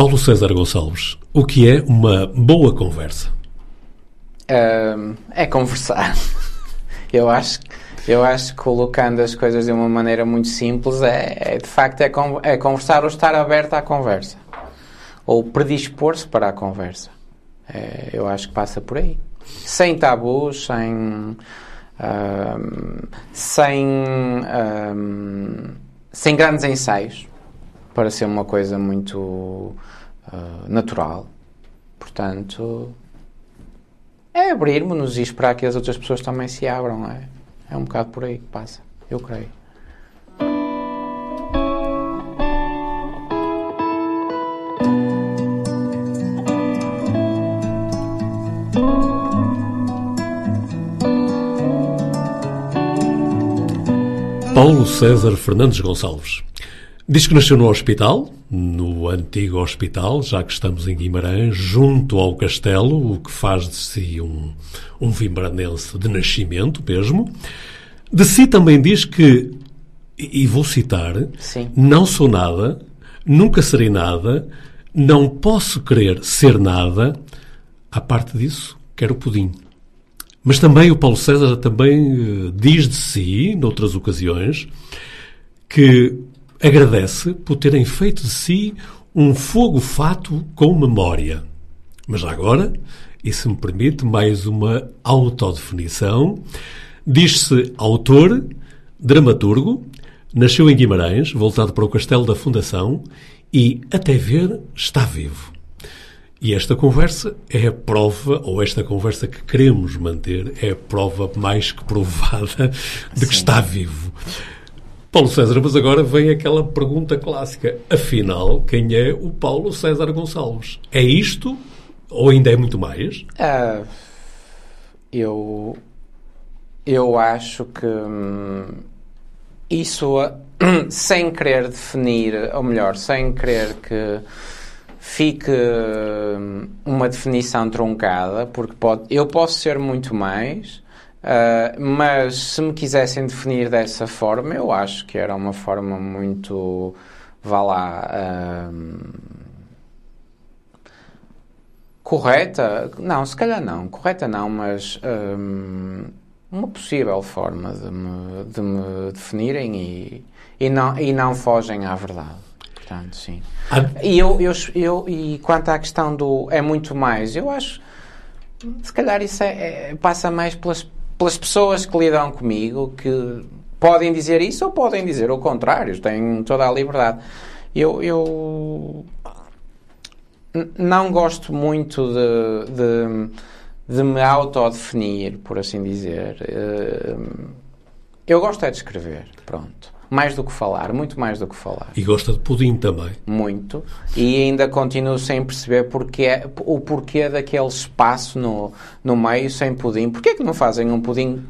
Paulo César Gonçalves, o que é uma boa conversa? Uh, é conversar. Eu acho, eu acho que colocando as coisas de uma maneira muito simples é, é de facto é, con é conversar ou estar aberto à conversa ou predispor-se para a conversa. É, eu acho que passa por aí. Sem tabus, sem. sem. sem grandes ensaios, para ser uma coisa muito uh, natural. Portanto, é abrirmos-nos e esperar que as outras pessoas também se abram. É, é um bocado por aí que passa, eu creio. Paulo César Fernandes Gonçalves. Diz que nasceu no hospital, no antigo hospital, já que estamos em Guimarães, junto ao castelo, o que faz de si um, um vimbranense de nascimento mesmo. De si também diz que, e vou citar, Sim. não sou nada, nunca serei nada, não posso querer ser nada, à parte disso, quero pudim. Mas também o Paulo César também uh, diz de si, noutras ocasiões, que agradece por terem feito de si um fogo fato com memória. Mas agora, e se me permite mais uma autodefinição, diz-se autor, dramaturgo, nasceu em Guimarães, voltado para o Castelo da Fundação e, até ver, está vivo. E esta conversa é a prova, ou esta conversa que queremos manter, é a prova mais que provada de Sim. que está vivo. Paulo César, mas agora vem aquela pergunta clássica. Afinal, quem é o Paulo César Gonçalves? É isto ou ainda é muito mais? Uh, eu, eu acho que hum, isso, sem querer definir, ou melhor, sem querer que fique hum, uma definição truncada, porque pode, eu posso ser muito mais, uh, mas se me quisessem definir dessa forma, eu acho que era uma forma muito, vá lá, uh, correta, não, se calhar não, correta não, mas um, uma possível forma de me, de me definirem e, e, não, e não fogem à verdade portanto, sim. Ah. E, eu, eu, eu, e quanto à questão do é muito mais, eu acho, se calhar isso é, é, passa mais pelas, pelas pessoas que lidam comigo, que podem dizer isso ou podem dizer o contrário, têm toda a liberdade. Eu, eu não gosto muito de, de, de me autodefinir, por assim dizer. Eh, eu gosto é de escrever, pronto mais do que falar, muito mais do que falar. E gosta de pudim também. Muito. E ainda continuo sem perceber porque, o porquê daquele espaço no, no meio sem pudim. Porquê que não fazem um pudim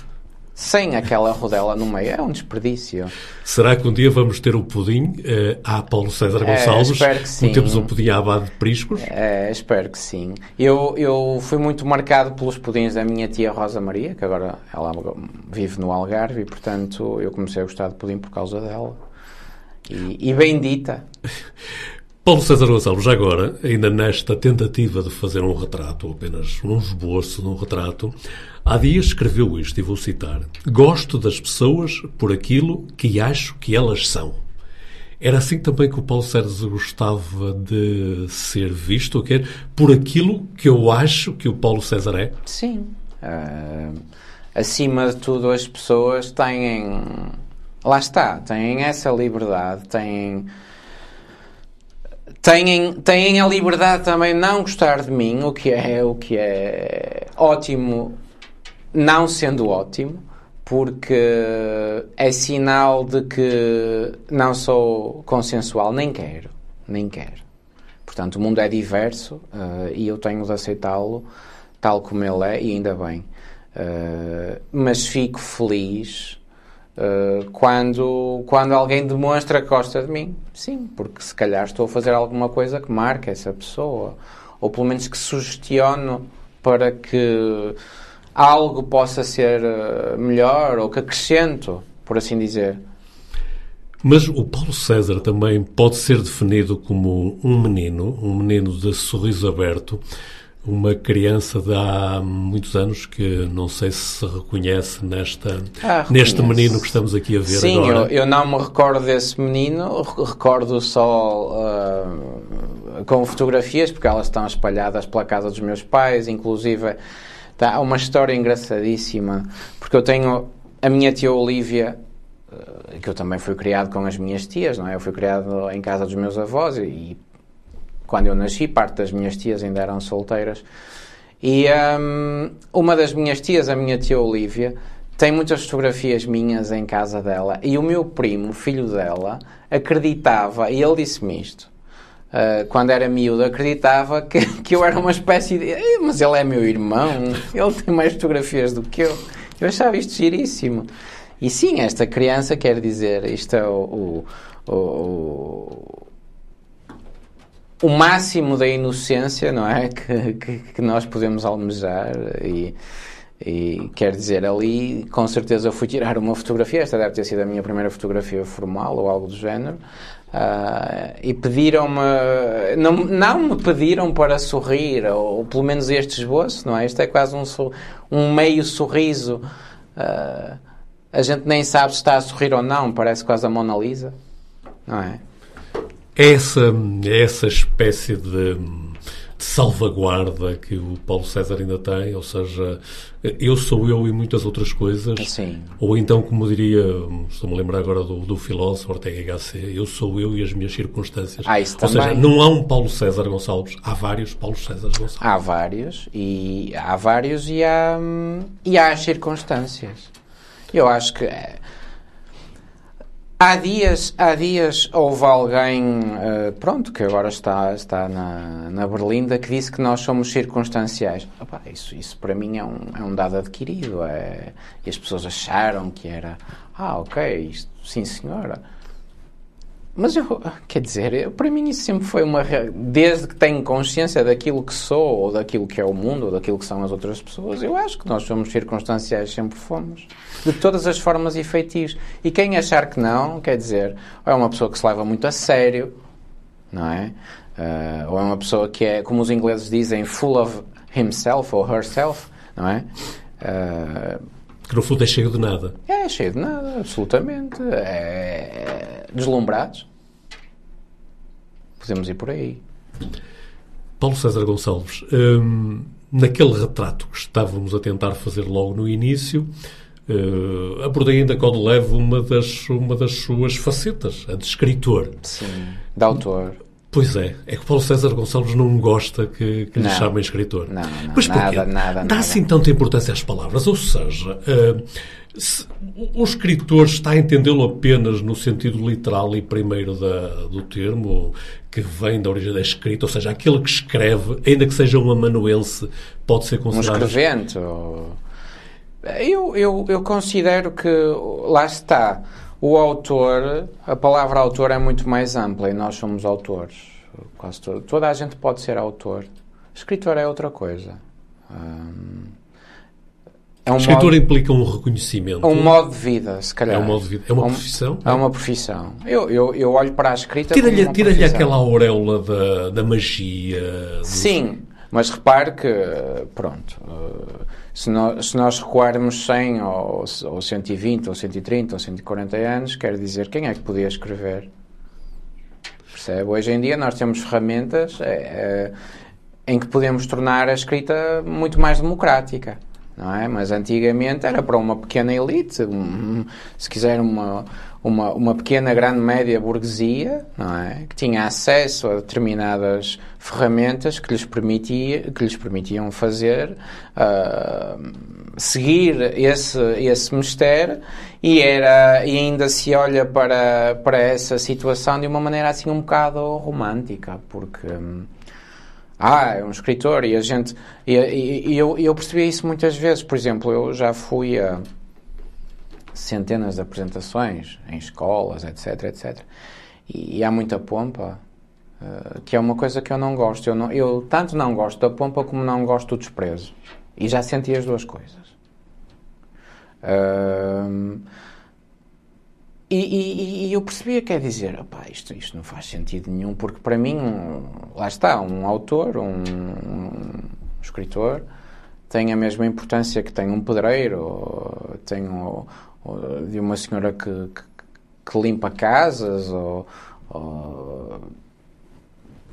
sem aquela rodela no meio. É um desperdício. Será que um dia vamos ter o pudim uh, à Paulo César é, Gonçalves? É, espero que sim. Como temos o pudim à abade de Priscos? É, espero que sim. Eu, eu fui muito marcado pelos pudins da minha tia Rosa Maria, que agora ela vive no Algarve e, portanto, eu comecei a gostar de pudim por causa dela. E, e bendita. Paulo César Gonçalves, já agora, ainda nesta tentativa de fazer um retrato, ou apenas um esboço de um retrato, há dias escreveu isto, e vou citar: Gosto das pessoas por aquilo que acho que elas são. Era assim também que o Paulo César gostava de ser visto, ou quer, por aquilo que eu acho que o Paulo César é? Sim. Uh, acima de tudo, as pessoas têm. Lá está, têm essa liberdade, têm têm, têm a liberdade também de não gostar de mim, o que é, o que é ótimo, não sendo ótimo, porque é sinal de que não sou consensual, nem quero, nem quero. Portanto, o mundo é diverso uh, e eu tenho de aceitá-lo tal como ele é, e ainda bem. Uh, mas fico feliz Uh, quando, quando alguém demonstra que gosta de mim, sim, porque se calhar estou a fazer alguma coisa que marque essa pessoa, ou pelo menos que sugestiono para que algo possa ser uh, melhor, ou que acrescento, por assim dizer. Mas o Paulo César também pode ser definido como um menino, um menino de sorriso aberto, uma criança de há muitos anos que não sei se se reconhece nesta, ah, neste menino que estamos aqui a ver Sim, agora. Sim, eu, eu, não me recordo desse menino, recordo só uh, com fotografias, porque elas estão espalhadas pela casa dos meus pais, inclusive tá, há uma história engraçadíssima, porque eu tenho a minha tia Olívia, uh, que eu também fui criado com as minhas tias, não é? Eu fui criado em casa dos meus avós e quando eu nasci, parte das minhas tias ainda eram solteiras. E um, uma das minhas tias, a minha tia Olívia, tem muitas fotografias minhas em casa dela. E o meu primo, filho dela, acreditava, e ele disse-me isto, uh, quando era miúdo, acreditava que, que eu era uma espécie de. Mas ele é meu irmão, ele tem mais fotografias do que eu. Eu achava isto giríssimo. E sim, esta criança quer dizer, isto é o, o, o o máximo da inocência, não é? Que, que, que nós podemos almejar e, e quer dizer, ali com certeza fui tirar uma fotografia, esta deve ter sido a minha primeira fotografia formal ou algo do género, uh, e pediram-me, não, não me pediram para sorrir, ou, ou, pelo menos este esboço, não é? Isto é quase um, um meio sorriso. Uh, a gente nem sabe se está a sorrir ou não, parece quase a Mona Lisa, não é? Essa, essa espécie de, de, salvaguarda que o Paulo César ainda tem, ou seja, eu sou eu e muitas outras coisas. Sim. Ou então, como diria, estou-me a lembrar agora do, do filósofo Ortega HC, eu sou eu e as minhas circunstâncias. Ah, isso ou também. seja, não há um Paulo César Gonçalves, há vários Paulo César Gonçalves. Há vários, e há vários e há, e há as circunstâncias. Eu acho que Há dias, há dias houve alguém, uh, pronto, que agora está, está na, na Berlinda, que disse que nós somos circunstanciais. Opa, isso, isso para mim é um, é um dado adquirido. É, e as pessoas acharam que era, ah, ok, isto, sim senhora. Mas eu, quer dizer, eu, para mim isso sempre foi uma. Desde que tenho consciência daquilo que sou, ou daquilo que é o mundo, ou daquilo que são as outras pessoas, eu acho que nós somos circunstanciais, sempre fomos. De todas as formas e feitios. E quem achar que não, quer dizer, ou é uma pessoa que se leva muito a sério, não é? Uh, ou é uma pessoa que é, como os ingleses dizem, full of himself ou herself, não é? Uh, que no fundo é cheio de nada. É, cheio de nada, absolutamente. É, é, deslumbrados. Podemos ir por aí. Paulo César Gonçalves, hum, naquele retrato que estávamos a tentar fazer logo no início, uh, abordei ainda quando levo uma das, uma das suas facetas, a de escritor. Sim, de autor. Pois é, é que Paulo César Gonçalves não gosta que, que lhe chamem escritor. Não, não, Mas porquê? Nada, nada, Dá assim tanta importância às palavras? Ou seja, uh, se, o escritor está a entendê-lo apenas no sentido literal e primeiro da, do termo, que vem da origem da escrita, ou seja, aquele que escreve, ainda que seja um amanuense, pode ser considerado... Um escrevente. Eu, eu, eu considero que, lá está o autor, a palavra autor é muito mais ampla e nós somos autores. Quase todo, toda a gente pode ser autor. Escritor é outra coisa. Hum, é um Escritor modo, implica um reconhecimento. Um modo de vida, se calhar. É um modo de vida. É uma profissão? É uma profissão. Eu, eu, eu olho para a escrita Tira-lhe tira, tira aquela auréola da, da magia. Sim, mas repare que, pronto, uh, se nós, se nós recuarmos 100 ou, ou 120 ou 130 ou 140 anos, quer dizer, quem é que podia escrever? Percebe? Hoje em dia nós temos ferramentas é, é, em que podemos tornar a escrita muito mais democrática. Não é? Mas antigamente era para uma pequena elite, um, se quiser uma, uma, uma pequena, grande, média burguesia, não é? Que tinha acesso a determinadas ferramentas que lhes, permitia, que lhes permitiam fazer, uh, seguir esse, esse mistério e, era, e ainda se olha para, para essa situação de uma maneira assim um bocado romântica, porque... Um, ah, é um escritor e a gente... E, e, e eu, eu percebi isso muitas vezes. Por exemplo, eu já fui a centenas de apresentações em escolas, etc, etc. E, e há muita pompa, uh, que é uma coisa que eu não gosto. Eu, não, eu tanto não gosto da pompa como não gosto do desprezo. E já senti as duas coisas. Uh, e, e, e eu percebia, quer dizer, opá, isto, isto não faz sentido nenhum, porque para mim, um, lá está, um autor, um, um, escritor, tem a mesma importância que tem um pedreiro, tem um, de uma senhora que, que, que limpa casas, ou, ou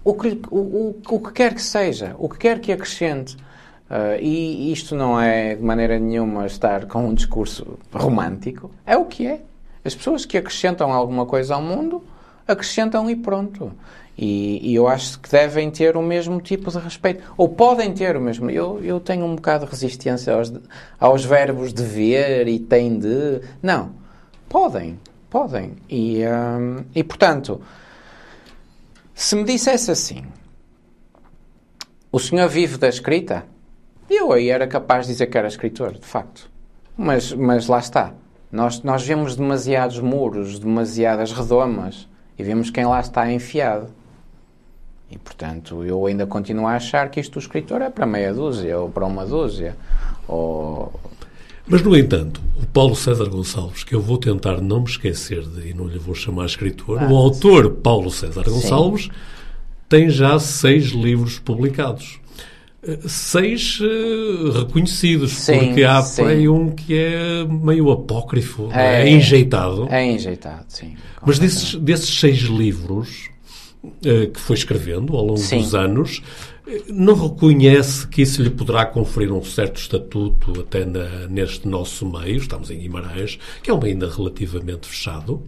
o, que, o, o que quer que seja, o que quer que acrescente. Uh, e isto não é de maneira nenhuma estar com um discurso romântico, é o que é. As pessoas que acrescentam alguma coisa ao mundo, acrescentam e pronto. E, e, eu acho que devem ter o mesmo tipo de respeito. Ou podem ter o mesmo. Eu, eu tenho um bocado de resistência aos, aos verbos dever e tem de. Não. Podem. Podem. E, hum, e portanto, se me dissesse assim: o senhor vive da escrita? Eu aí era capaz de dizer que era escritor, de facto. Mas, mas lá está. Nós, nós vemos demasiados muros, demasiadas redomas e vemos quem lá está enfiado. E, portanto, eu ainda continuo a achar que isto do escritor é para meia dúzia ou para uma dúzia. Ou... Mas, no entanto, o Paulo César Gonçalves, que eu vou tentar não me esquecer de, e não lhe vou chamar escritor, ah, o autor Paulo César Gonçalves sim. tem já seis livros publicados seis uh, reconhecidos, sim, porque há sim. por aí um que é meio apócrifo, é, é enjeitado. É enjeitado, sim. Mas desses, desses seis livros uh, que foi escrevendo ao longo sim. dos anos, eh, não reconhece que isso lhe poderá conferir um certo estatuto até na, neste nosso meio, estamos em Guimarães, que é um meio ainda relativamente fechado?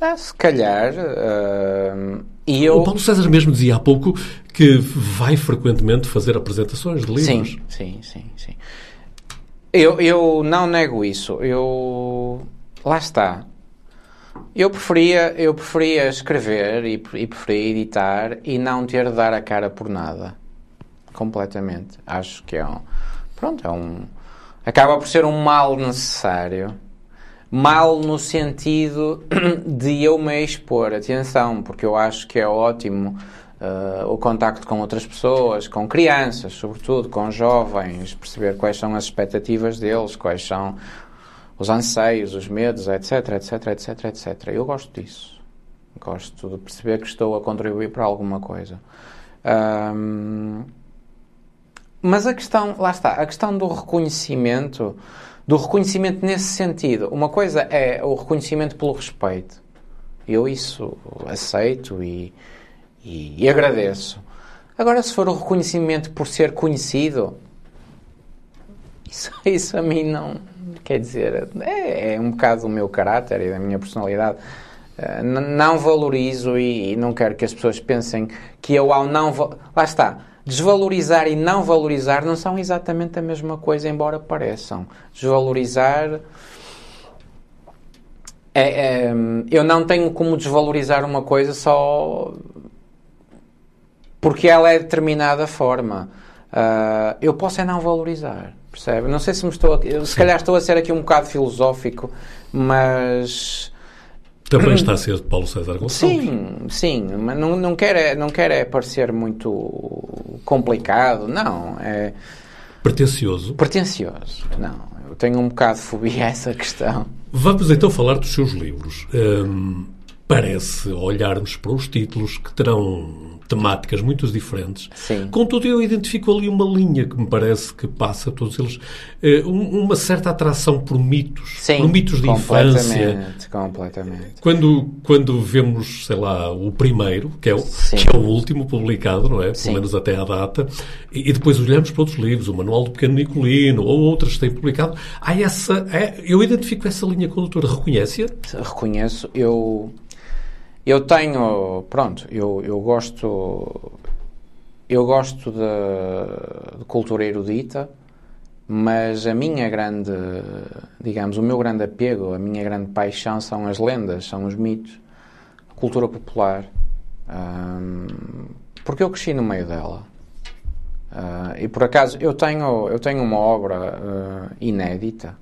Ah, se calhar. Uh, e eu... O Paulo César mesmo dizia há pouco que vai frequentemente fazer apresentações de livros. Sim, sim, sim. sim. Eu, eu não nego isso. Eu. Lá está. Eu preferia, eu preferia escrever e, e preferia editar e não ter de dar a cara por nada. Completamente. Acho que é um. Pronto, é um. Acaba por ser um mal necessário mal no sentido de eu me expor, atenção, porque eu acho que é ótimo uh, o contacto com outras pessoas, com crianças, sobretudo, com jovens, perceber quais são as expectativas deles, quais são os anseios, os medos, etc, etc, etc, etc. Eu gosto disso. Gosto de perceber que estou a contribuir para alguma coisa. Um, mas a questão, lá está, a questão do reconhecimento do reconhecimento nesse sentido. Uma coisa é o reconhecimento pelo respeito. Eu isso aceito e, e, e agradeço. Agora, se for o reconhecimento por ser conhecido, isso, isso a mim não. Quer dizer, é, é um bocado o meu caráter e da minha personalidade. Uh, não valorizo e, e, não quero que as pessoas pensem que eu, ao não. Lá está Desvalorizar e não valorizar não são exatamente a mesma coisa, embora pareçam. Desvalorizar. É, é, eu não tenho como desvalorizar uma coisa só porque ela é de determinada forma. Uh, eu posso é não valorizar, percebe? Não sei se me estou. A, se calhar estou a ser aqui um bocado filosófico, mas também está a ser de Paulo César Gonçalves. Sim, sim, mas não, não, quer, é, não quer é parecer muito complicado, não. É pretencioso. Pretencioso, não. Eu tenho um bocado de fobia a essa questão. Vamos então falar dos seus livros. Hum, parece olharmos para os títulos que terão temáticas muito diferentes. Sim. Contudo, eu identifico ali uma linha que me parece que passa a todos eles eh, uma certa atração por mitos, Sim, por mitos de infância. Completamente. Quando, quando vemos, sei lá, o primeiro, que é o, que é o último publicado, não é? Pelo menos até à data, e, e, depois olhamos para outros livros, o Manual do Pequeno Nicolino, ou outros que têm publicado, há essa. É, eu identifico essa linha condutora. Reconhece-a? Reconheço. Eu eu tenho, pronto, eu, eu gosto, eu gosto de, de, cultura erudita, mas a minha grande, digamos, o meu grande apego, a minha grande paixão são as lendas, são os mitos, cultura popular, um, porque eu cresci no meio dela. Uh, e por acaso eu tenho, eu tenho uma obra uh, inédita,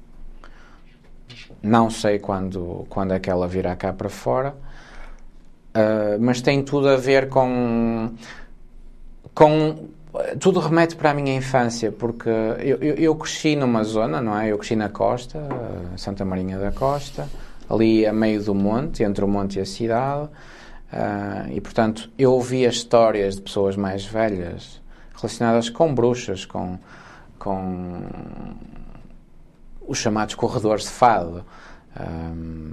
não sei quando, quando é que ela virá cá para fora, Uh, mas tem tudo a ver com. com tudo remete para a minha infância, porque eu, eu, eu, cresci numa zona, não é? Eu cresci na costa, Santa Marinha da Costa, ali a meio do monte, entre o monte e a cidade. Uh, e portanto eu ouvia histórias de pessoas mais velhas relacionadas com bruxas, com, com os chamados corredores de fado, um,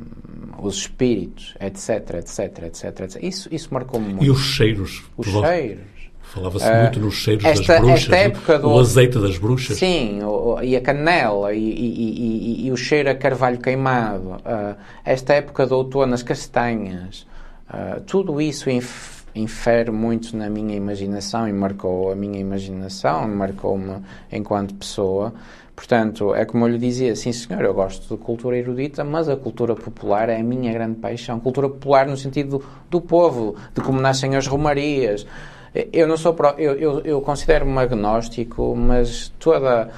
os espíritos, etc, etc, etc, etc. Isso, isso marcou-me muito. E os cheiros? Os cheiros. Falava-se uh, muito nos cheiros esta, das bruxas, esta época do, o azeite das bruxas. Sim, o, e a canela, e, e, e, e, o cheiro a carvalho queimado. Uh, esta época do outono, as castanhas. Uh, tudo isso inf infere muito na minha imaginação e marcou a minha imaginação, marcou-me enquanto pessoa. Portanto, é como eu lhe dizia, sim senhor, eu gosto de cultura erudita, mas a cultura popular é a minha grande paixão. Cultura popular no sentido do, do povo, de como nascem as romarias. Eu não sou eu, eu, eu considero-me agnóstico, mas toda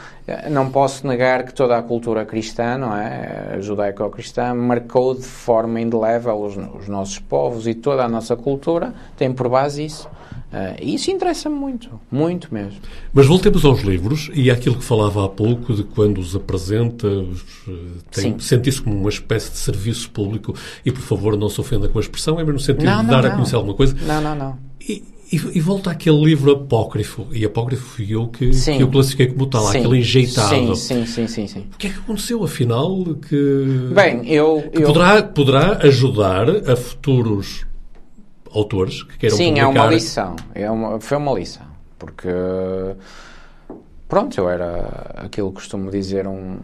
não posso negar que toda a cultura cristã, não é, judaico-cristã, marcou de forma indelével os, os, nossos povos e toda a nossa cultura tem por base isso. Uh, isso interessa-me muito, muito mesmo. Mas voltemos aos livros e àquilo que falava há pouco de quando os apresenta, sente isso como uma espécie de serviço público e, por favor, não se ofenda com a expressão, é mesmo no sentido não, de não, dar não. a conhecer alguma coisa. Não, não, não. E, e, e, volta àquele livro apócrifo, e apócrifo fui eu que, que eu classifiquei como tal, sim. aquele enjeitado. Sim, sim, sim, sim, sim. O que é que aconteceu, afinal, que, Bem, eu, que eu... Poderá, poderá ajudar a futuros autores que queiram Sim, publicar... é uma lição. É uma, foi uma lição. Porque, pronto, eu era aquilo que costumo dizer, um,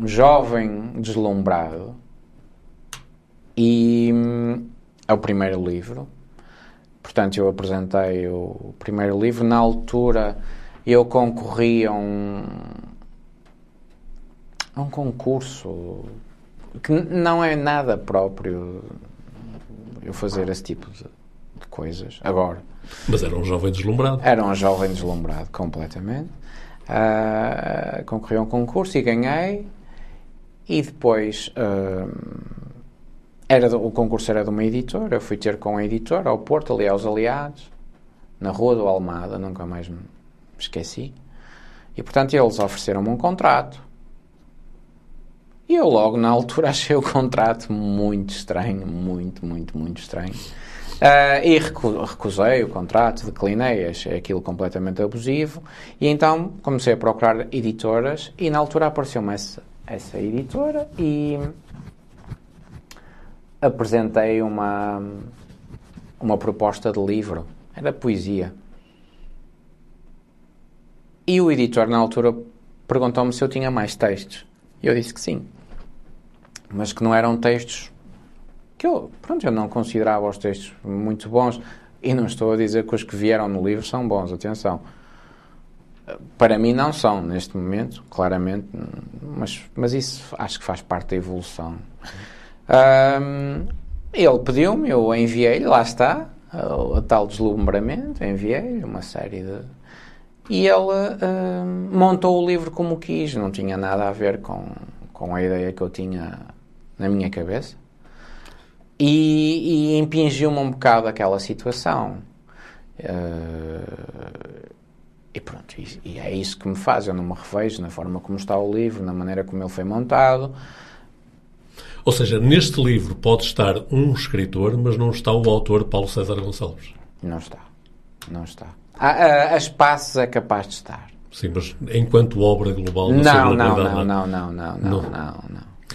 um jovem deslumbrado. E hum, é o primeiro livro. Portanto, eu apresentei o primeiro livro. Na altura, eu concorri a um, a um concurso que não é nada próprio eu fazer esse tipo de, de coisas. Agora. Mas era um jovem deslumbrado. Era um jovem deslumbrado, completamente. Uh, concorri a um concurso e ganhei. E depois. Uh, era do, o concurso era de uma editora. Eu fui ter com a editora, ao Porto, ali aos Aliados, na Rua do Almada, nunca mais me esqueci. E portanto eles ofereceram-me um contrato. E eu logo na altura achei o contrato muito estranho, muito, muito, muito estranho. Uh, e recu recusei o contrato, declinei, achei aquilo completamente abusivo. E então comecei a procurar editoras e na altura apareceu-me essa, essa editora e apresentei uma, uma proposta de livro. Era poesia. E o editor na altura perguntou-me se eu tinha mais textos. Eu disse que sim mas que não eram textos que eu, pronto, eu não considerava os textos muito bons. E não estou a dizer que os que vieram no livro são bons, atenção. Para mim não são, neste momento, claramente, mas, mas isso acho que faz parte da evolução. Um, ele pediu-me, eu enviei-lhe, lá está, a, a tal deslumbramento, enviei-lhe uma série de... E ele um, montou o livro como quis, não tinha nada a ver com, com a ideia que eu tinha na minha cabeça e, e impingiu-me um bocado aquela situação. Uh, e pronto, e, e, é isso que me faz. Eu não me revejo na forma como está o livro, na maneira como ele foi montado. Ou seja, neste livro pode estar um escritor, mas não está o autor Paulo César Gonçalves. Não está. Não está. A, a, a espaços é capaz de estar. Sim, mas enquanto obra global não, não, não, não, não, não, não, não, não,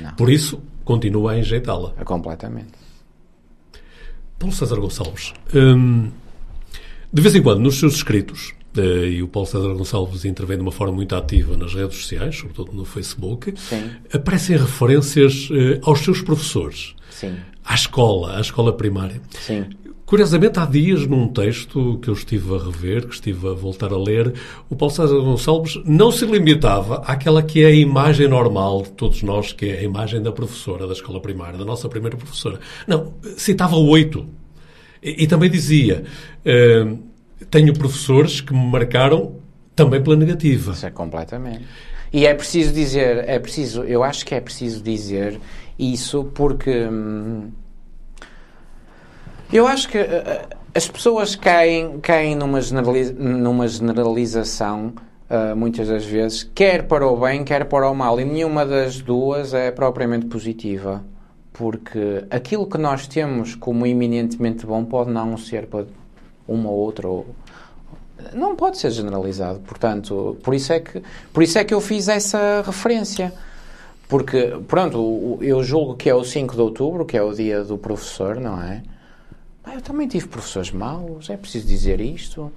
não. Por isso, continua a enjeitá-la. Completamente. Paulo César Gonçalves, hum, de vez em quando, nos seus escritos, uh, e o Paulo César Gonçalves intervém de uma forma muito ativa nas redes sociais, sobretudo no Facebook, Sim. aparecem referências uh, aos seus professores. Sim. À escola, à escola primária. Sim. Curiosamente, há dias, num texto que eu estive a rever, que estive a voltar a ler, o Paulo César Gonçalves não se limitava àquela que é a imagem normal de todos nós, que é a imagem da professora da escola primária, da nossa primeira professora. Não, citava oito. E, e, também dizia: uh, tenho professores que me marcaram também pela negativa. Isso é completamente. E é preciso dizer, é preciso, eu acho que é preciso dizer isso porque. Hum, eu acho que uh, as pessoas caem, caem numa, generaliza numa generalização uh, muitas das vezes, quer para o bem, quer para o mal, e nenhuma das duas é propriamente positiva. porque aquilo que nós temos como eminentemente bom pode não ser para uma ou outra ou não pode ser generalizado. Portanto, por isso é que por isso é que eu fiz essa referência. Porque, pronto, eu julgo que é o 5 de outubro, que é o dia do professor, não é? Eu também tive professores maus, é preciso dizer isto.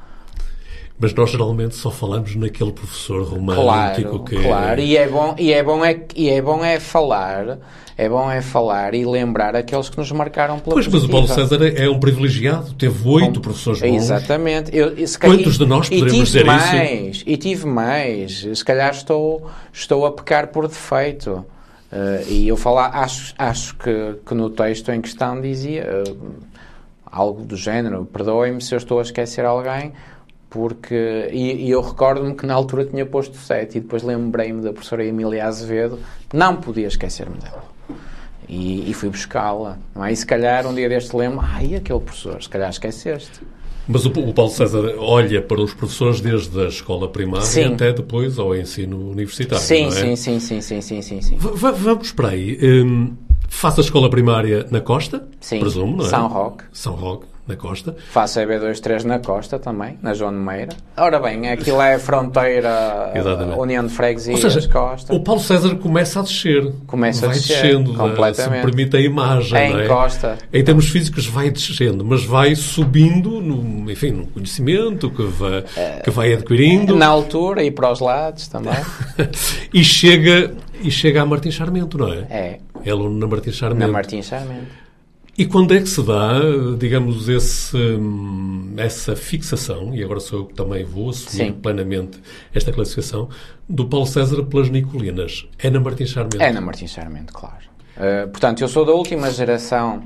Mas nós geralmente só falamos naquele professor romântico claro, que claro, e é bom e é bom é e é bom é falar, é bom é falar e lembrar aqueles que nos marcaram pela Pois, mas o Paulo César é um privilegiado, teve oito professores bons. Exatamente. Eu, se Quantos de nós podemos dizer mais, isso? E tive mais. Se calhar estou estou a pecar por defeito. Uh, e eu falar, acho, acho que, que no texto em questão dizia uh, algo do género, perdoem-me se eu estou a esquecer alguém, porque e, e eu recordo-me que na altura tinha posto 7 e depois lembrei-me da professora Emília Azevedo, não podia esquecer-me dela. E, e fui buscá-la, não é? E se calhar um dia deste lembro, ai, aquele professor, se calhar esqueceste. Mas o, o, Paulo César olha para os professores desde a escola primária sim. até depois ao ensino universitário. Sim, não é? sim, sim, sim, sim, sim, sim, sim. V vamos para aí. Hum, faça a escola primária na Costa, sim. presumo, não é? São Roque. São Roque, na Costa. Faço a B23 na Costa também, na João de Meira. Ora bem, aquilo é fronteira Exatamente. União de Freguesias, Ou seja, Costa. O Paulo César começa a descer. Começa vai a descer, descendo, completamente. se me permite a imagem. É em é? Costa. Em termos físicos vai descendo, mas vai subindo, no, enfim, no conhecimento que vai, que vai adquirindo. Na altura e para os lados também. e, chega, e chega a Martins Charmento, não é? É. É aluno na Martins Charmento. Na Martins Charmento. E quando é que se dá, digamos, esse, essa fixação, e agora sou eu que também vou assumir Sim. plenamente esta classificação, do Paulo César pelas Nicolinas? É na Martins Charmento? É na Martins Charmento, claro. Uh, portanto, eu sou da última geração.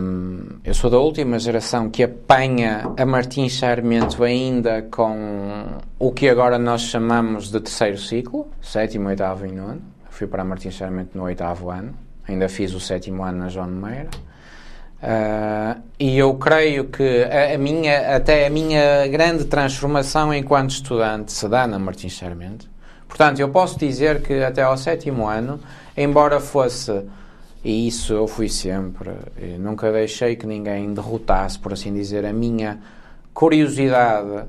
hum, eu sou da última geração que apanha a Martins Charmento ainda com o que agora nós chamamos de terceiro ciclo, sétimo, oitavo e nono. Fui para a Martins Charmento no oitavo ano. Ainda fiz o sétimo ano na João Meira. Uh, e eu creio que a, a, minha, até a minha grande transformação enquanto estudante se dá na Martins Sarmento. Portanto, eu posso dizer que até ao sétimo ano, embora fosse, e isso eu fui sempre, nunca deixei que ninguém derrotasse, por assim dizer, a minha curiosidade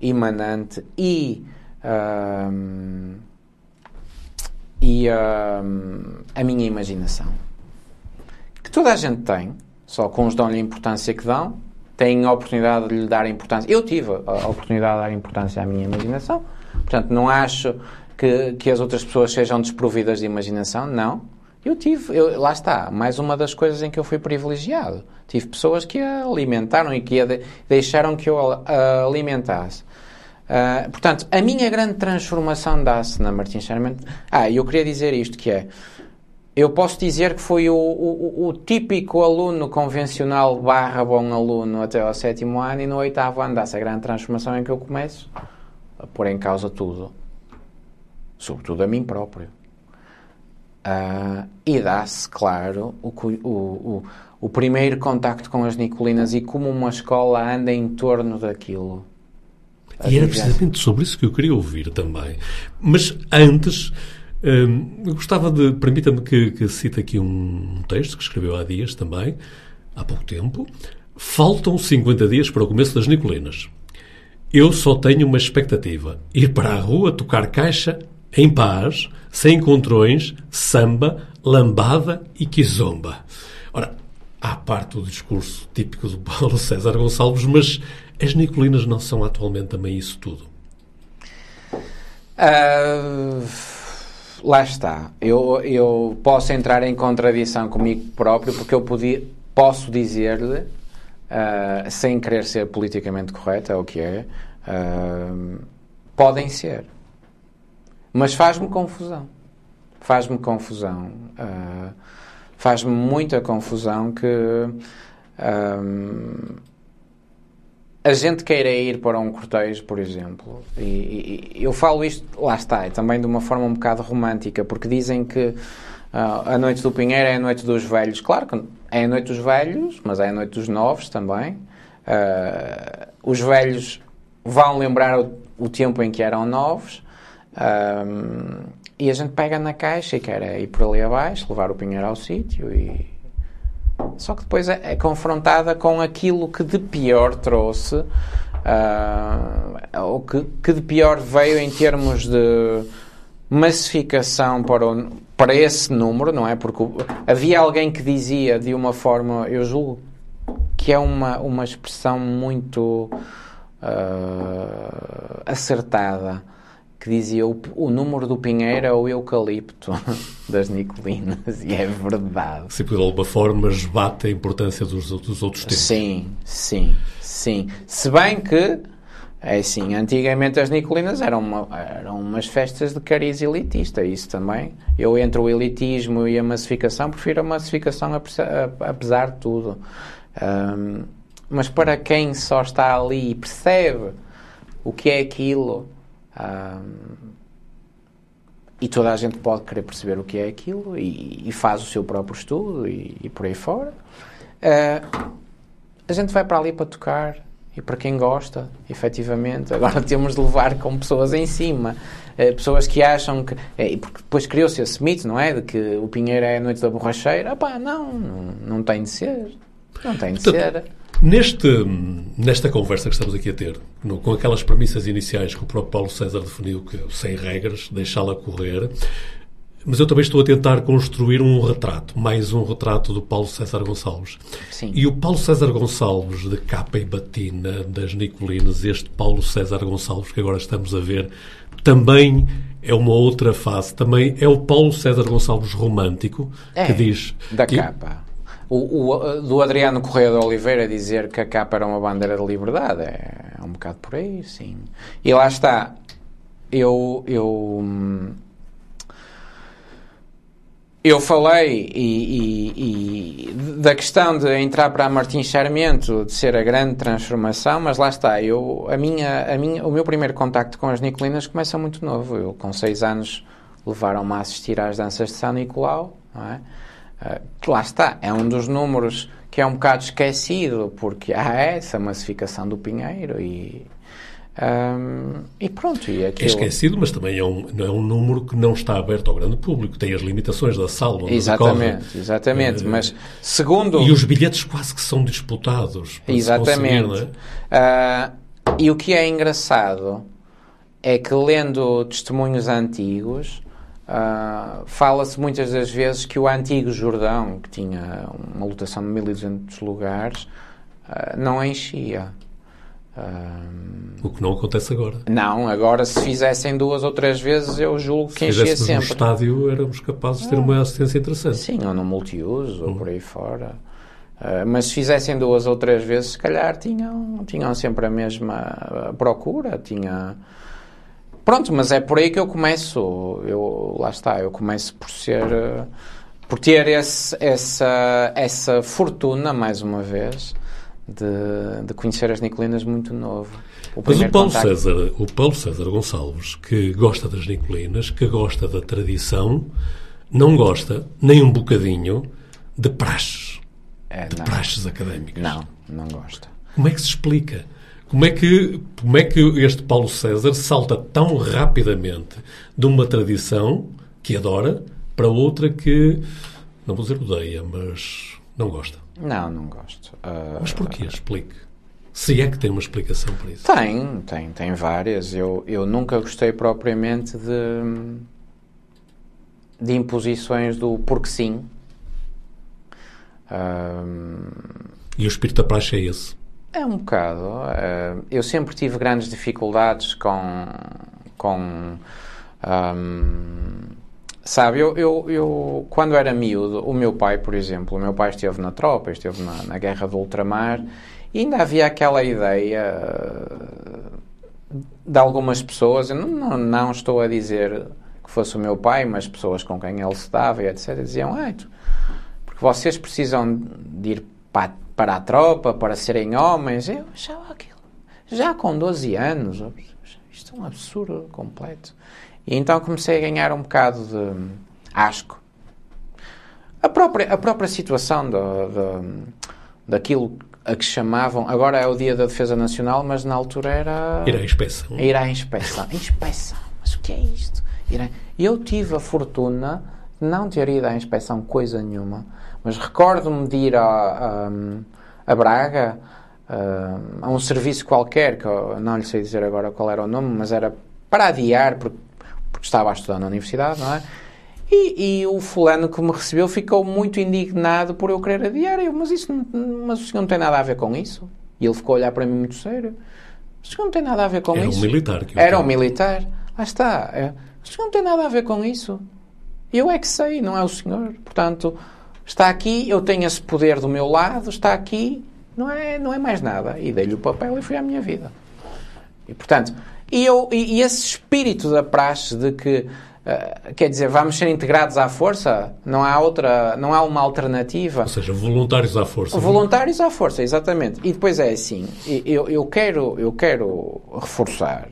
imanente e. Uh, e uh, a minha imaginação. Que toda a gente tem, só que uns dão-lhe a importância que dão, têm a oportunidade de lhe dar importância. Eu tive a oportunidade de dar importância à minha imaginação, portanto, não acho que, que as outras pessoas sejam desprovidas de imaginação, não. Eu tive, eu, lá está, mais uma das coisas em que eu fui privilegiado. Tive pessoas que a alimentaram e que a de, deixaram que eu a, a alimentasse. Uh, portanto, a minha grande transformação dá-se na Martins Sarmento. Ah, eu queria dizer isto, que é... Eu posso dizer que fui o, o, o, típico aluno convencional barra bom aluno até ao sétimo ano e no oitavo ano dá-se a grande transformação em que eu começo a pôr em causa tudo. Sobretudo a mim próprio. Uh, e dá-se, claro, o, o, o primeiro contacto com as Nicolinas e como uma escola anda em torno daquilo. E era precisamente sobre isso que eu queria ouvir também. Mas antes, hum, gostava de. Permita-me que, que cite aqui um texto que escreveu há dias também, há pouco tempo. Faltam 50 dias para o começo das Nicolinas. Eu só tenho uma expectativa: ir para a rua tocar caixa em paz, sem encontrões, samba, lambada e quizomba. Ora, há parte do discurso típico do Paulo César Gonçalves, mas as Nicolinas não são atualmente também isso tudo? Uh, lá está. Eu, eu posso entrar em contradição comigo próprio porque eu podia, posso dizer-lhe, uh, sem querer ser politicamente correto, é o que é, uh, podem ser. Mas faz-me confusão. Faz-me confusão. faz-me muita confusão que a gente queira ir para um cortejo, por exemplo, e, e, eu falo isto, lá está, também de uma forma um bocado romântica, porque dizem que uh, a noite do Pinheiro é a noite dos velhos. Claro que é a noite dos velhos, mas é a noite dos novos também. Uh, os velhos vão lembrar o, o, tempo em que eram novos. Uh, e a gente pega na caixa e quer ir por ali abaixo, levar o pinheiro ao sítio e. Só que depois é, é confrontada com aquilo que de pior trouxe, uh, ou que, que de pior veio em termos de massificação para, o, para esse número, não é? Porque havia alguém que dizia de uma forma, eu julgo que é uma, uma expressão muito uh, acertada que dizia o, o, número do pinheiro é o eucalipto das Nicolinas, e é verdade. Se por alguma forma esbate a importância dos, dos outros tempos. Sim, sim, sim. Se bem que, é assim, antigamente as Nicolinas eram, uma, eram umas festas de cariz elitista, isso também. Eu, entre o elitismo e a massificação, prefiro a massificação apesar de tudo. Um, mas para quem só está ali e percebe o que é aquilo um, e toda a gente pode querer perceber o que é aquilo e, e faz o seu próprio estudo e, e por aí fora. Uh, a gente vai para ali para tocar e para quem gosta, efetivamente. Agora temos de levar com pessoas em cima. Uh, pessoas que acham que. É, porque depois criou-se esse mito, não é? De que o Pinheiro é a noite da borracheira. Pá, não, não, não tem de ser. Não tem de Portanto, ser. Neste, nesta conversa que estamos aqui a ter, no, com aquelas premissas iniciais que o próprio Paulo César definiu, que sem regras, deixá-la correr, mas eu também estou a tentar construir um retrato, mais um retrato do Paulo César Gonçalves. Sim. E o Paulo César Gonçalves, de capa e batina, das Nicolinas, este Paulo César Gonçalves que agora estamos a ver, também é uma outra face. Também é o Paulo César Gonçalves romântico, é, que diz... Da que, capa o, o, do Adriano Correia de Oliveira dizer que a capa era uma bandeira de liberdade é, é um bocado por aí, sim. E lá está. Eu. eu eu falei e, e, e, da questão de entrar para a Martins Sarmento, de ser a grande transformação, mas lá está, eu, a minha, a minha, o meu primeiro contacto com as Nicolinas começa muito novo. Eu, com seis anos, levaram-me a assistir às danças de São Nicolau, não é? Uh, lá está, é um dos números que é um bocado esquecido, porque há essa massificação do Pinheiro e. Um, e pronto, e aquilo... É esquecido, mas também é um, é um número que não está aberto ao grande público, tem as limitações da sala. Exatamente, exatamente. Uh, mas segundo. E os bilhetes quase que são disputados. Exatamente. É? Uh, e o que é engraçado é que lendo testemunhos antigos Uh, Fala-se muitas das vezes que o antigo Jordão, que tinha uma lotação de 1200 lugares, uh, não enchia. Uh, o que não acontece agora. Não, agora se fizessem duas ou três vezes, eu julgo que enchia sempre. no estádio, éramos capazes de ter uma assistência interessante. Sim, ou no multiuso, ou uhum. por aí fora. mas se fizessem duas ou três vezes, se calhar tinham, tinham sempre a mesma procura, tinha Pronto, mas é por aí que eu começo. Eu, lá está, eu começo por ser. por ter esse, essa, essa fortuna, mais uma vez, de, de conhecer as Nicolinas muito novo. O mas o Paulo, César, o Paulo César Gonçalves, que gosta das Nicolinas, que gosta da tradição, não gosta nem um bocadinho de praxes. É, de praxes académicas. Não, não gosta. Como é que se explica? Como é, que, como é que este Paulo César salta tão rapidamente de uma tradição que adora para outra que, não vou dizer odeia, mas não gosta? Não, não gosto. Uh, mas porquê? Explique. Se é que tem uma explicação para isso. Tem, tem, tem várias. Eu, eu nunca gostei propriamente de, de imposições do porque sim. Uh, e o espírito da praxe é esse? É um bocado. Uh, eu sempre tive grandes dificuldades com. com um, sabe, eu, eu, eu, quando era miúdo, o meu pai, por exemplo, o meu pai esteve na tropa, esteve na, na guerra do ultramar e ainda havia aquela ideia de algumas pessoas, eu não, não estou a dizer que fosse o meu pai, mas pessoas com quem ele se dava e etc., diziam: ah, porque vocês precisam de ir para para a tropa, para serem homens. Eu achava aquilo. Já com 12 anos, isto é um absurdo completo. E então comecei a ganhar um bocado de asco. A própria, a própria situação do, do, daquilo a que chamavam, agora é o Dia da Defesa Nacional, mas na altura era. Ir à inspeção. Ir à inspeção. Inspeção. Mas o que é isto? Ir à eu tive a fortuna de não ter ido à inspeção coisa nenhuma. Mas recordo-me de ir a, a, a Braga, a, a um serviço qualquer, que eu não lhe sei dizer agora qual era o nome, mas era para adiar, porque, porque estava a estudar na universidade, não é? E, e, o fulano que me recebeu ficou muito indignado por eu querer adiar. Eu, mas, isso não, mas o senhor não tem nada a ver com isso? E ele ficou a olhar para mim muito sério. O senhor não tem nada a ver com Era isso? Um militar que Era um militar. Lá está. É. O senhor não tem nada a ver com isso. Eu é que sei, não é o senhor. Portanto, está aqui, eu tenho esse poder do meu lado, está aqui, não é, não é mais nada. E dei-lhe o papel e fui à minha vida. E, portanto, e, eu, e, e esse espírito da praxe de que Uh, quer dizer, vamos ser integrados à força? Não há outra, não há uma alternativa. Ou seja, voluntários à força. Voluntários à força, exatamente. E depois é assim, eu, eu, quero, eu quero reforçar.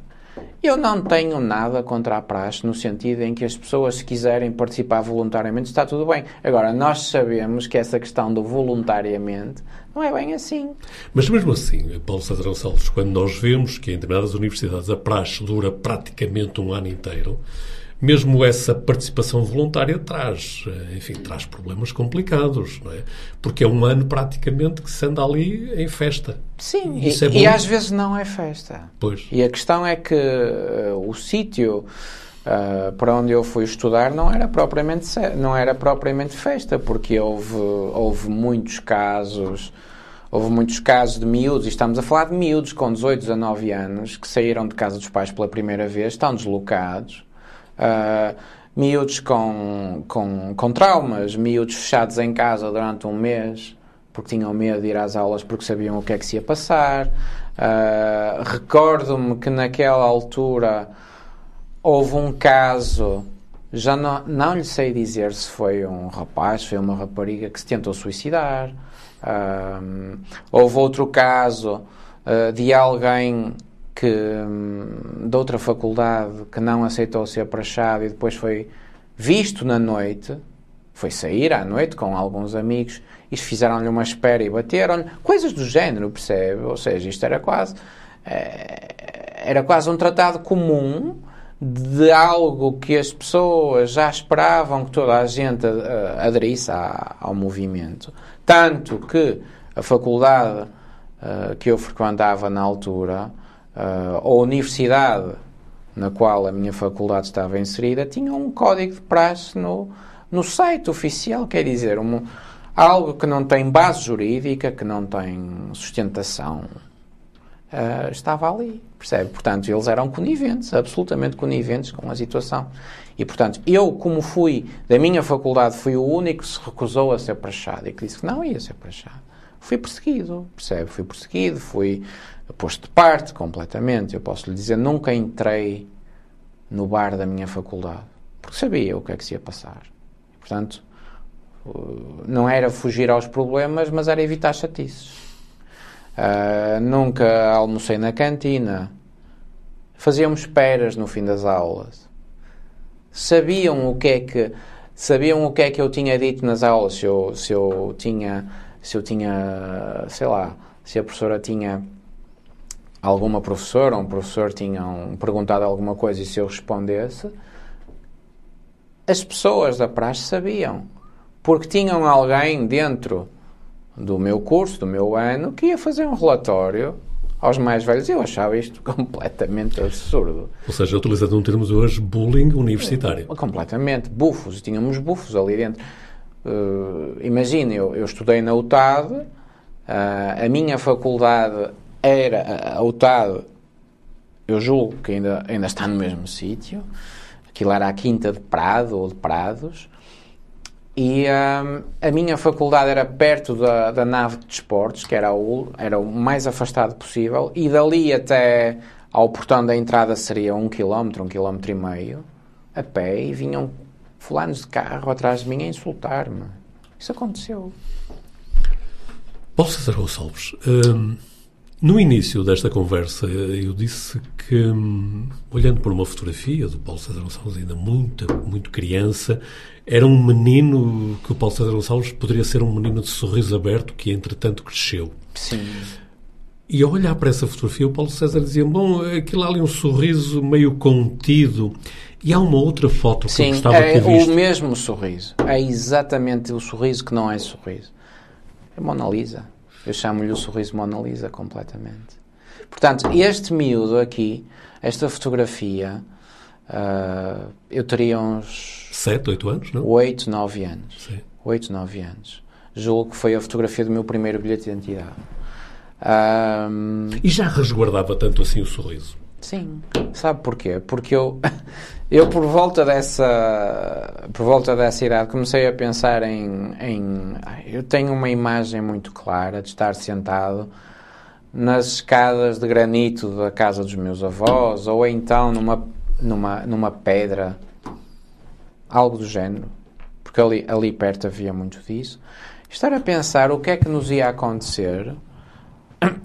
Eu não tenho nada contra a praxe no sentido em que as pessoas, se quiserem participar voluntariamente, está tudo bem. Agora, nós sabemos que essa questão do voluntariamente não é bem assim. Mas mesmo assim, Paulo César Gonçalves, quando nós vemos que em determinadas universidades a praxe dura praticamente um ano inteiro, mesmo essa participação voluntária traz, eh, enfim, traz problemas complicados, não é? Porque é um ano praticamente que se anda ali em festa. Sim, e, é e, às vezes não é festa. Pois. E a questão é que uh, o sítio uh, para onde eu fui estudar não era propriamente não era propriamente festa, porque houve houve muitos casos Houve muitos casos de miúdos, e estamos a falar de miúdos com 18, 19 anos, que saíram de casa dos pais pela primeira vez, estão deslocados, Uh, miúdos com, com, com traumas, miúdos fechados em casa durante um mês porque tinham medo de ir às aulas porque sabiam o que é que se ia passar. Uh, Recordo-me que naquela altura houve um caso, já não, não lhe sei dizer se foi um rapaz, foi uma rapariga que se tentou suicidar. Uh, houve outro caso uh, de alguém que hum, de outra faculdade que não aceitou ser prachado e depois foi visto na noite, foi sair à noite com alguns amigos e fizeram-lhe uma espera e bateram-lhe, coisas do género, percebe? Ou seja, isto era quase é, era quase um tratado comum de algo que as pessoas já esperavam que toda a gente uh, aderisse ao movimento. Tanto que a faculdade uh, que eu frequentava na altura a universidade na qual a minha faculdade estava inserida tinha um código de praxe no, no site oficial, quer dizer, um, algo que não tem base jurídica, que não tem sustentação, uh, estava ali, percebe? Portanto, eles eram coniventes, absolutamente coniventes com a situação. E, portanto, eu, como fui da minha faculdade, fui o único que se recusou a ser prachado e que disse que não ia ser prachado. Fui perseguido, percebe? Fui perseguido, fui posto de parte completamente. Eu posso lhe dizer, nunca entrei no bar da minha faculdade, porque sabia o que é que se ia passar. Portanto, não era fugir aos problemas, mas era evitar chatices. Uh, nunca almocei na cantina. Fazíamos esperas no fim das aulas. Sabiam o que é que sabiam o que é que eu tinha dito nas aulas, se eu, se eu tinha se eu tinha, sei lá, se a professora tinha alguma professora ou um professor tinham perguntado alguma coisa e se eu respondesse, as pessoas da praxe sabiam. Porque tinham alguém dentro do meu curso, do meu ano, que ia fazer um relatório aos mais velhos. Eu achava isto completamente absurdo. Ou seja, utilizando um termo hoje, bullying universitário. Completamente. Bufos. Tínhamos bufos ali dentro. Uh, Imagine, eu, eu estudei na UTAD, uh, a minha faculdade era a UTAD, eu julgo que ainda, ainda está no mesmo sítio, aquilo era a Quinta de Prado ou de Prados, e um, a minha faculdade era perto da, da nave de desportos, que era o, era o mais afastado possível, e dali até ao portão da entrada seria um quilómetro, um quilómetro e meio, a pé, e vinham fulanos de carro atrás de mim a insultar-me. Isso aconteceu. Paulo César Gonçalves, hum, no início desta conversa, eu disse que, hum, olhando por uma fotografia do Paulo César Gonçalves, ainda muito, muito criança, era um menino que o Paulo César Gonçalves poderia ser um menino de sorriso aberto que, entretanto, cresceu. Sim. E ao olhar para essa fotografia, o Paulo César dizia: Bom, aquilo ali um sorriso meio contido. E há uma outra foto que Sim, eu gostava é viste. o mesmo sorriso. É exatamente o sorriso que não é sorriso. É Mona Lisa. Eu chamo-lhe o sorriso Mona Lisa completamente. Portanto, este miúdo aqui, esta fotografia, ah, eu teria uns 7, 8 anos, não? 8, 9 anos. Sim. 8, 9 anos. Julgo que foi a fotografia do meu primeiro bilhete de identidade. Ahm, E já resguardava tanto assim o sorriso. sim. Sabe porquê? Porque eu, eu por volta dessa por volta dessa idade comecei a pensar em, em eu tenho uma imagem muito clara de estar sentado nas escadas de granito da casa dos meus avós ou então numa numa numa pedra algo do género porque ali ali perto havia muito disso. Estar a pensar o que é que nos ia acontecer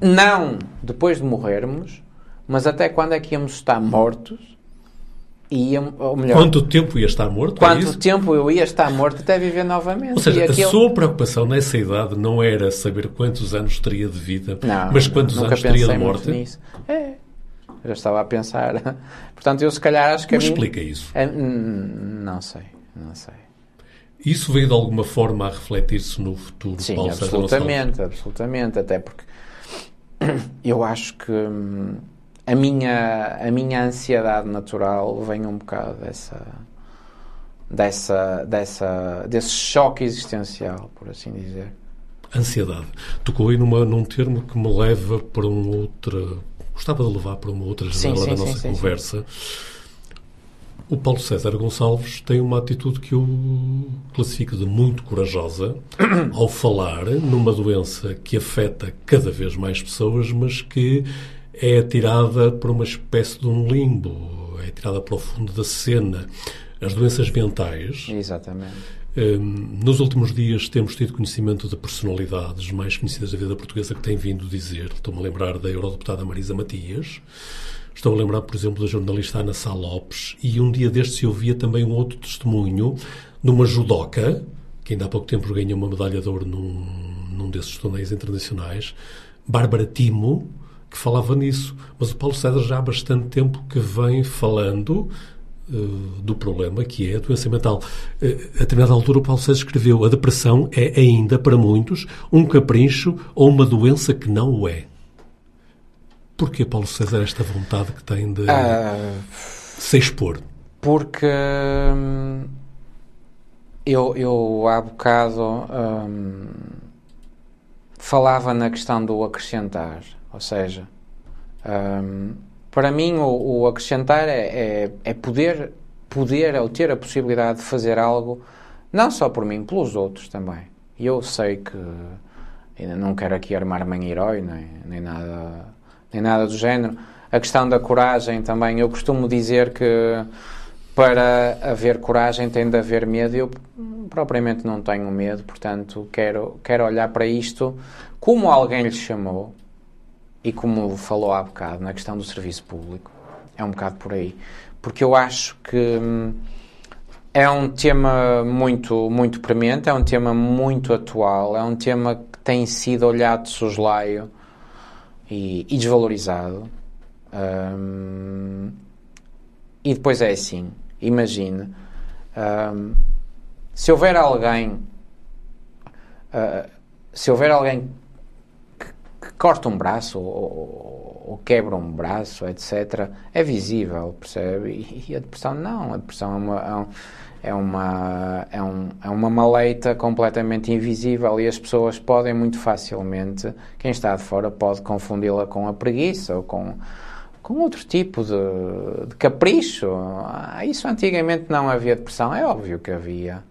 não depois de morrermos mas até quando é que íamos estar mortos íamos, ou melhor Quanto tempo ia estar morto? é quanto isso? tempo eu ia estar morto até viver novamente Ou seja, a sua preocupação nessa idade não era saber quantos anos teria de vida, Não, mas quantos anos teria de morte. nisso. É, eu já estava a pensar. Portanto, eu se calhar acho que Mas mim- explica isso. É, hum, não sei, não sei. Isso veio de alguma forma a refletir-se no futuro, Sim, Paulo absolutamente, absolutamente, até porque eu acho que hum, a minha, a minha ansiedade natural vem um bocado dessa, dessa, dessa, desse choque existencial, por assim dizer. Ansiedade. Tocou aí numa, num termo que me leva para uma outra. Gostava de levar para uma outra janela sim, da nossa sim, conversa. O Paulo César Gonçalves tem uma atitude que eu classifico de muito corajosa ao falar numa doença que afeta cada vez mais pessoas, mas que é atirada para uma espécie de um limbo, é atirada para o fundo da cena. As doenças mentais, Exatamente. Hum, nos últimos dias temos tido conhecimento de personalidades mais conhecidas da vida portuguesa que têm vindo dizer. Estou-me a lembrar da eurodeputada Marisa Matias, estou a lembrar, por exemplo, da jornalista Ana Sá Lopes, e um dia destes eu via também um outro testemunho de uma judoca, que ainda há pouco tempo ganhou uma medalha de ouro num, num desses torneios internacionais, Bárbara Timo, que falava nisso. Mas o Paulo César já há bastante tempo que vem falando eh, do problema que é a doença mental. Eh, a determinada altura, o Paulo César escreveu: a depressão é ainda, para muitos, um capricho ou uma doença que não o é. Porquê, Paulo César, esta vontade que tem de Ah, se expor? Porque hum, eu, eu há bocado hum, falava na questão do acrescentar, ou seja, hum, para mim o, o acrescentar é, é, é poder, poder ou ter a possibilidade de fazer algo, não só por mim, pelos outros também. E eu sei que ainda não quero aqui armar-me em herói, nem, nem, nada, nem nada do género. A questão da coragem também, eu costumo dizer que para haver coragem tem de haver medo. Eu propriamente não tenho medo, portanto quero, quero olhar para isto como alguém lhe chamou e como falou há bocado na questão do serviço público. É um bocado por aí. Porque eu acho que hum, é um tema muito, muito premente, é um tema muito atual, é um tema que tem sido olhado de soslaio e, e desvalorizado. Hum, e depois é assim, imagine, hum, se houver alguém, ah, se houver alguém corta um braço ou, ou- quebra um braço, etc., é visível, percebe? E, e a depressão não, a depressão é uma, é um- é uma, é, um, é uma maleita completamente invisível e as pessoas podem muito facilmente, quem está de fora pode confundi-la com a preguiça ou com, com outro tipo de, de capricho. Ah, Isso antigamente não havia depressão, é óbvio que havia.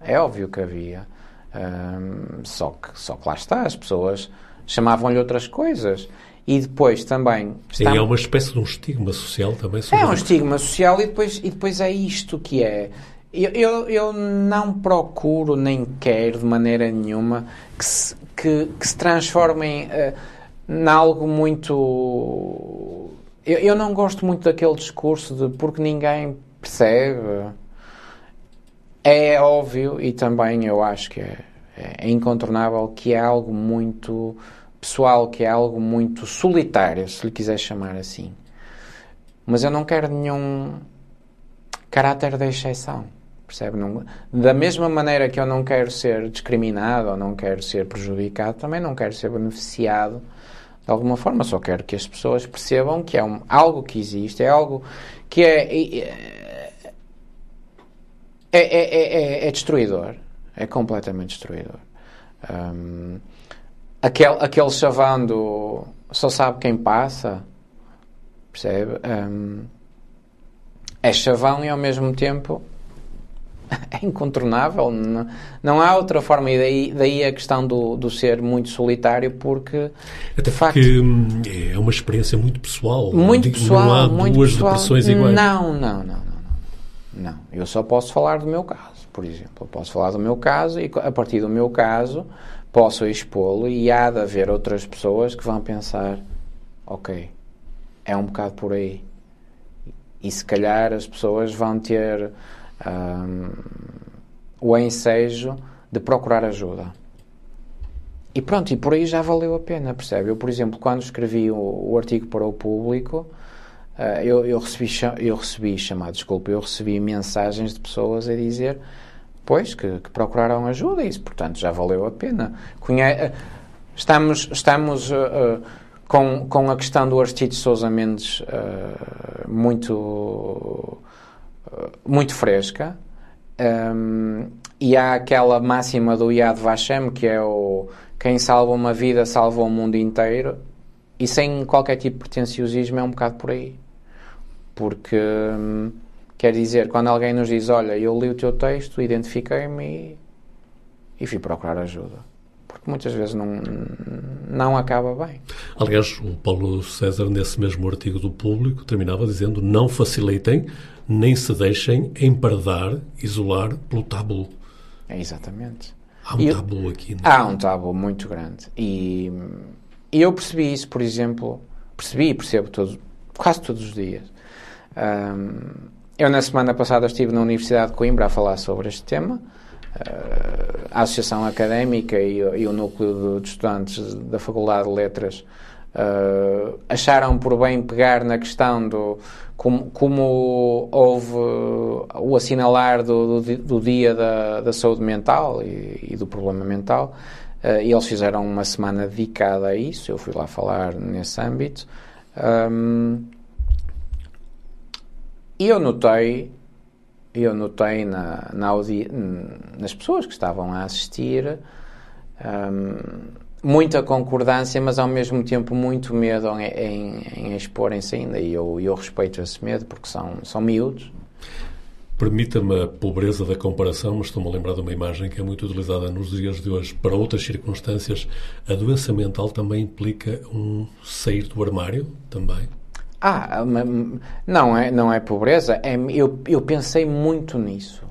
É óbvio que havia. Hum, só, que, só que lá está, as pessoas chamavam-lhe outras coisas. E depois também. Sim, está- é uma espécie de um estigma social também sobre é um estigma social e depois, e depois é isto que é. Eu, eu, eu não procuro nem quero de maneira nenhuma que se, que, que se transformem eh, em algo muito. Eu, eu não gosto muito daquele discurso de porque ninguém percebe. É óbvio e também eu acho que é, é incontornável que é algo muito pessoal, que é algo muito solitário, se lhe quiser chamar assim. Mas eu não quero nenhum caráter da exceção. Percebe? Não, da mesma maneira que eu não quero ser discriminado ou não quero ser prejudicado, também não quero ser beneficiado de alguma forma. Só quero que as pessoas percebam que é um, algo que existe, é algo que é, é, é, é destruidor. É completamente destruidor. Um, aquele, aquele chavão do só sabe quem passa, percebe? Um, é chavão e ao mesmo tempo é incontornável. Não, não há outra forma. E daí, daí a questão do, do ser muito solitário, porque. Até de porque hum, é uma experiência muito pessoal. Muito não, pessoal. Não há muito duas pessoal. depressões iguais. Não, não, não, não, não. Não. Eu só posso falar do meu caso, por exemplo. Eu posso falar do meu caso e a partir do meu caso posso expô-lo e há de haver outras pessoas que vão pensar: ok, é um bocado por aí. E se calhar as pessoas vão ter um, o ensejo de procurar ajuda. E pronto, e por aí já valeu a pena, percebe? Eu, por exemplo, quando escrevi o, o artigo para o público, uh, eu, eu, recebi, eu recebi, chamado, desculpa, eu recebi mensagens de pessoas a dizer, pois, que, que procuraram ajuda, e isso, portanto, já valeu a pena. Conhe estamos, estamos uh, uh, com, com a questão do Aristides Sousa Mendes muito muito fresca. Um, e há aquela máxima do Yad Vashem que é o quem salva uma vida salva o mundo inteiro e sem qualquer tipo de pretenciosismo é um bocado por aí porque hum, quer dizer, quando alguém nos diz olha, eu li o teu texto, identifiquei-me e, e fui procurar ajuda porque muitas vezes não, não acaba bem. Aliás, o Paulo César, nesse mesmo artigo do Público, terminava dizendo não facilitem nem se deixem empardar, isolar pelo tabu. É exatamente. Há um tabu aqui. Não? É? Há um tabu muito grande. E, eu percebi isso, por exemplo, percebi e percebo todos, quase todos os dias. Um, eu, na semana passada, estive na Universidade de Coimbra a falar sobre este tema. Uh, a Associação Académica e, e, o Núcleo de Estudantes da Faculdade de Letras uh, acharam por bem pegar na questão do como, como houve o assinalar do, do, do dia da, da, saúde mental e, e do problema mental, uh, e eles fizeram uma semana dedicada a isso. Eu fui lá falar nesse âmbito. Um, e eu notei, eu notei na, na audi nas pessoas que estavam a assistir um, muita concordância, mas ao mesmo tempo muito medo em, em, em exporem-se ainda. E eu, eu respeito esse medo porque são, são miúdos. Permita-me a pobreza da comparação, mas estou-me a lembrar de uma imagem que é muito utilizada nos dias de hoje. Para outras circunstâncias, a doença mental também implica um sair do armário? Também? Ah, não é, não é pobreza. É, eu, eu pensei muito nisso.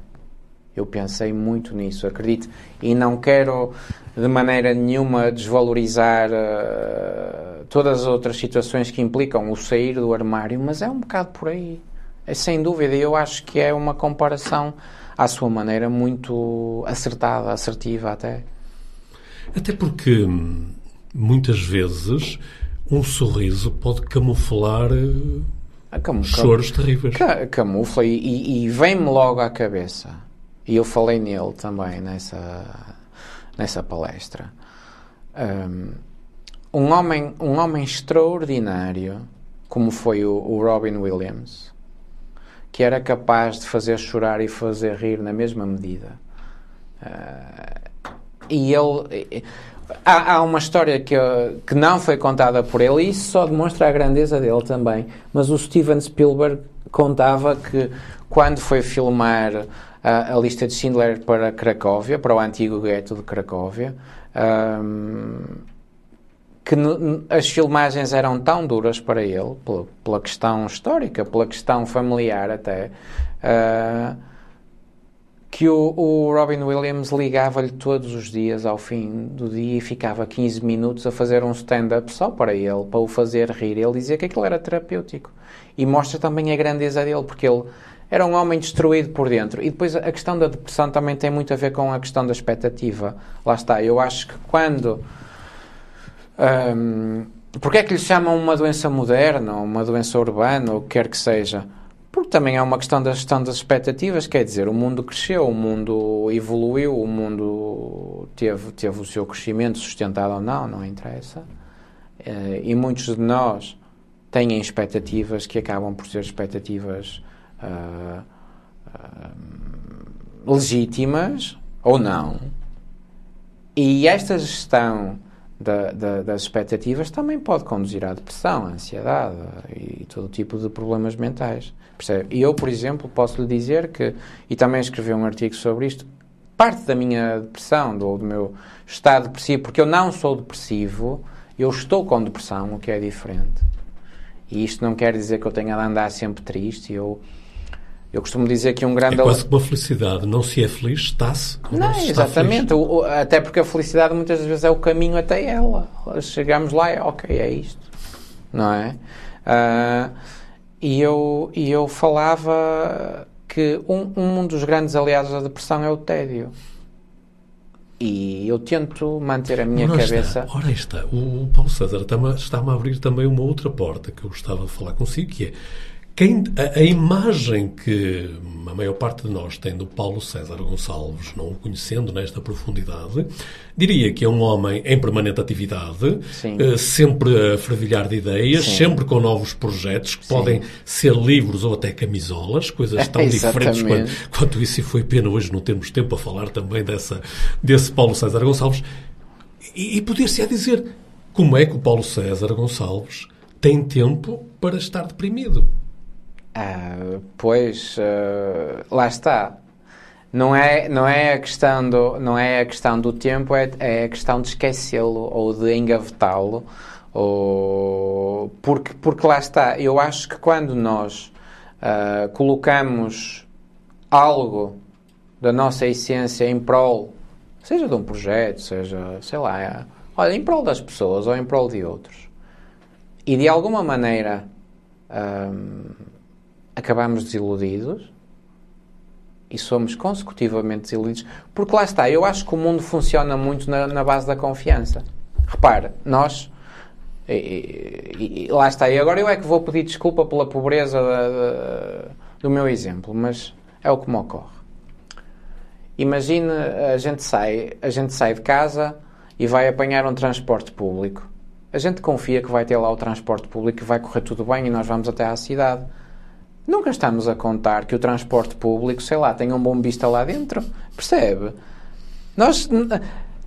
Eu pensei muito nisso, acredito. E não quero de maneira nenhuma desvalorizar uh, todas as outras situações que implicam o sair do armário, mas é um bocado por aí. É sem dúvida. Eu acho que é uma comparação à sua maneira muito acertada, assertiva até. Até porque hum, muitas vezes um sorriso pode camuflar eh, Cam choros terríveis. Camufla e, e, e vem-me logo à cabeça e eu falei nele também nessa, nessa palestra. Um, homem, um homem extraordinário, como foi o, o Robin Williams, que era capaz de fazer chorar e fazer rir na mesma medida. Uh, e ele. Há, há, uma história que, que não foi contada por ele, e isso só demonstra a grandeza dele também. Mas o Steven Spielberg contava que quando foi filmar a, a lista de Schindler para Cracóvia, para o antigo gueto de Cracóvia, um, que as filmagens eram tão duras para ele, pela, pela questão histórica, pela questão familiar até, uh, que o, o, Robin Williams ligava-lhe todos os dias ao fim do dia e ficava 15 minutos a fazer um stand-up só para ele, para o fazer rir. Ele dizia que aquilo era terapêutico. E mostra também a grandeza dele, porque ele era um homem destruído por dentro. E depois a questão da depressão também tem muito a ver com a questão da expectativa. Lá está. Eu acho que quando. Um, porque é que lhe chamam uma doença moderna, ou uma doença urbana, ou o que quer que seja? Porque também é uma questão da gestão das expectativas, quer dizer, o mundo cresceu, o mundo evoluiu, o mundo teve, teve o seu crescimento sustentado ou não, não interessa. Eh, e muitos de nós têm expectativas que acabam por ser expectativas uh, uh, legítimas ou não. E esta gestão da, da, das expectativas também pode conduzir à depressão, à ansiedade e todo tipo de problemas mentais. Percebe? E eu, por exemplo, posso lhe dizer que, e também escrevi um artigo sobre isto, parte da minha depressão, do, do meu estado depressivo, porque eu não sou depressivo, eu estou com depressão, o que é diferente. E isto não quer dizer que eu tenha de andar sempre triste. Eu, eu costumo dizer que um grande. É quase que uma felicidade. Não se é feliz, está-se. Não, não exatamente. O, até porque a felicidade muitas vezes é o caminho até ela. Chegamos lá e, ok, é isto. Não é? Uh, e, eu, e eu falava que um, um dos grandes aliados da depressão é o tédio. E eu tento manter a minha ora cabeça. Está, ora está, o Paulo César está-me a abrir também uma outra porta que eu gostava de falar consigo, que é quem, a, a, imagem que a maior parte de nós tem do Paulo César Gonçalves, não o conhecendo nesta profundidade, diria que é um homem em permanente atividade, uh, sempre a fervilhar de ideias, Sim. sempre com novos projetos que Sim. podem ser livros ou até camisolas, coisas tão diferentes quanto, quanto, isso, e foi pena hoje não termos tempo a falar também dessa, desse Paulo César Gonçalves. E, e poder-se a dizer como é que o Paulo César Gonçalves tem tempo para estar deprimido. Ah, pois, uh, lá está. Não é, não, é a questão do, não é a questão do tempo, é, é a questão de esquecê-lo ou de engavetá-lo. Ou, porque, porque lá está. Eu acho que quando nós uh, colocamos algo da nossa essência em prol, seja de um projeto, seja, sei lá, é, olha, em prol das pessoas ou em prol de outros, e de alguma maneira. Acabamos desiludidos e somos consecutivamente desiludidos, porque lá está, eu acho que o mundo funciona muito na, na base da confiança. Repara, nós. E, e, e, lá está, e agora eu é que vou pedir desculpa pela pobreza da, da, do meu exemplo, mas é o que me ocorre. Imagine a gente sai, a gente sai de casa e vai apanhar um transporte público. A gente confia que vai ter lá o transporte público e vai correr tudo bem e nós vamos até à cidade. Nunca estamos a contar que o transporte público, sei lá, tenha um bombista lá dentro. Percebe? Nós,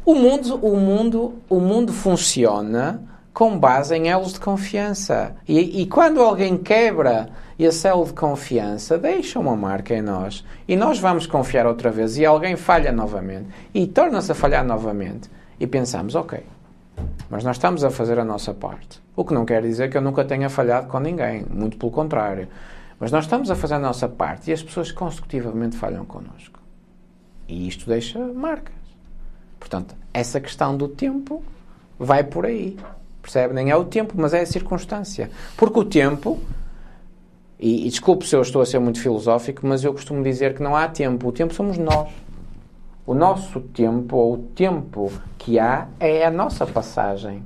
o mundo, o mundo, o mundo funciona com base em elos de confiança. E, e, quando alguém quebra esse elo de confiança, deixa uma marca em nós. E nós vamos confiar outra vez. E alguém falha novamente. E torna-se a falhar novamente. E pensamos, ok, mas nós estamos a fazer a nossa parte. O que não quer dizer que eu nunca tenha falhado com ninguém. Muito pelo contrário. Mas nós estamos a fazer a nossa parte e as pessoas consecutivamente falham connosco. E isto deixa marcas. Portanto, essa questão do tempo vai por aí. Percebe? Nem é o tempo, mas é a circunstância. Porque o tempo, e, e desculpe se eu estou a ser muito filosófico, mas eu costumo dizer que não há tempo. O tempo somos nós. O nosso tempo, ou o tempo que há, é a nossa passagem.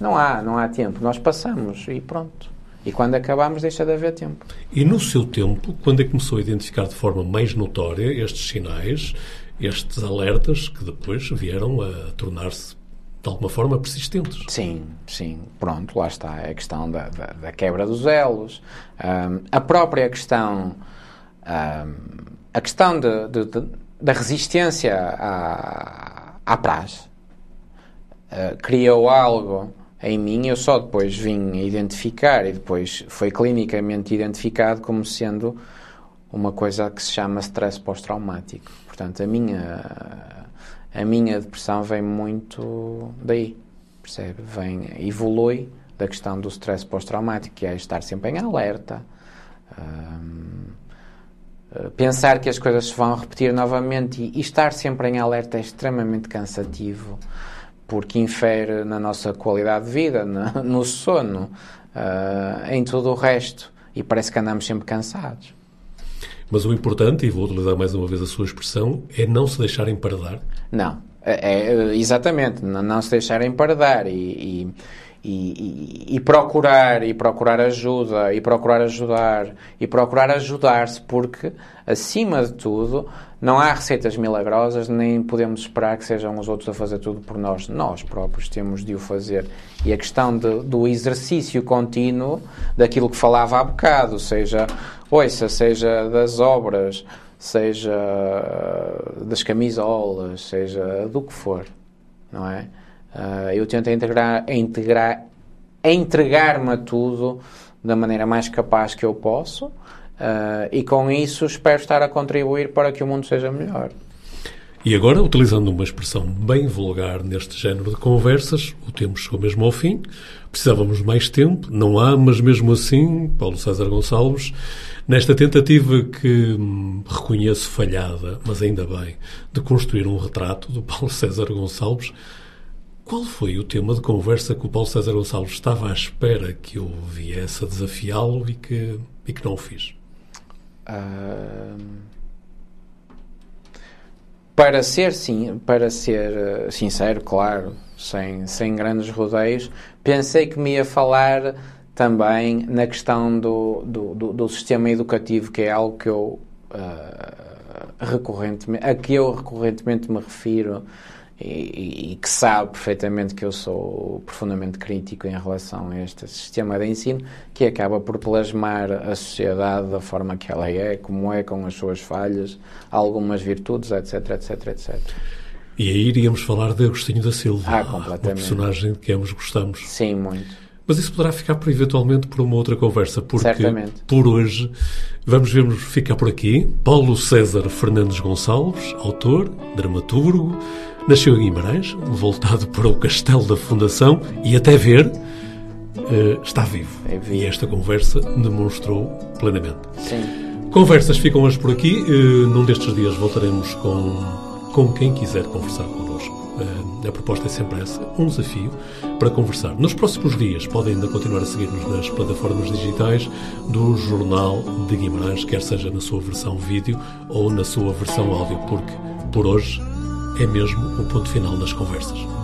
Não há, não há tempo. Nós passamos e pronto. E quando acabamos, deixa de haver tempo. E no seu tempo, quando é que começou a identificar de forma mais notória estes sinais, estes alertas que depois vieram a tornar-se de alguma forma persistentes? Sim, sim. Pronto, lá está. A questão da, da, da quebra dos elos, um, a própria questão, um, a questão de, de, de, da resistência à, à praxe. Uh, criou algo em mim, eu só depois vim identificar e depois foi clinicamente identificado como sendo uma coisa que se chama stress pós-traumático. Portanto, a minha, a minha depressão vem muito daí, percebe? Vem, evolui da questão do stress pós-traumático, que é estar sempre em alerta, hum, pensar que as coisas se vão repetir novamente e, e estar sempre em alerta é extremamente cansativo porque infere na nossa qualidade de vida, no, no sono, uh, em todo o resto. E parece que andamos sempre cansados. Mas o importante, e vou utilizar mais uma vez a sua expressão, é não se deixarem paradar? Não. É, é, exatamente, não, não se deixarem paradar. E, e, e, e, e, procurar e procurar ajuda e procurar ajudar e procurar ajudar-se porque acima de tudo não há receitas milagrosas nem podemos esperar que sejam os outros a fazer tudo por nós. Nós próprios temos de o fazer. E a questão de, do exercício contínuo daquilo que falava há bocado seja ouça seja das obras seja das camisolas seja do que for não é Uh, eu tento integrar, integrar, entregar-me a tudo da maneira mais capaz que eu posso uh, e com isso espero estar a contribuir para que o mundo seja melhor. E agora, utilizando uma expressão bem vulgar neste género de conversas, o tempo chegou mesmo ao fim, precisávamos de mais tempo, não há, mas mesmo assim, Paulo César Gonçalves, nesta tentativa que hum, reconheço falhada, mas ainda bem, de construir um retrato do Paulo César Gonçalves, qual foi o tema de conversa que o Paulo César Gonçalves estava à espera que eu viesse a desafiá-lo e que, e que não o fiz? Uh, para ser sim, para ser uh, sincero, claro, sem, sem grandes rodeios, pensei que me ia falar também na questão do, do, do, do sistema educativo, que é algo que eu uh, recorrentemente, a que eu recorrentemente me refiro e, e, que sabe perfeitamente que eu sou profundamente crítico em relação a este sistema de ensino, que acaba por plasmar a sociedade da forma que ela é, como é, com as suas falhas, algumas virtudes, etc, etc, etc. E aí iríamos falar de Agostinho da Silva, ah, completamente. uma personagem de que ambos gostamos. Sim, muito. Mas isso poderá ficar por, eventualmente por uma outra conversa, porque Certamente. por hoje vamos ver ficar por aqui. Paulo César Fernandes Gonçalves, autor, dramaturgo, Nasceu em Guimarães, voltado para o castelo da Fundação e até ver, uh, está vivo. É vivo. E esta conversa demonstrou plenamente. Sim. Conversas ficam hoje por aqui. Uh, num destes dias voltaremos com, com quem quiser conversar connosco. Uh, a proposta é sempre essa, um desafio para conversar. Nos próximos dias podem ainda continuar a seguir-nos nas plataformas digitais do Jornal de Guimarães, quer seja na sua versão vídeo ou na sua versão áudio, porque por hoje é mesmo o ponto final das conversas.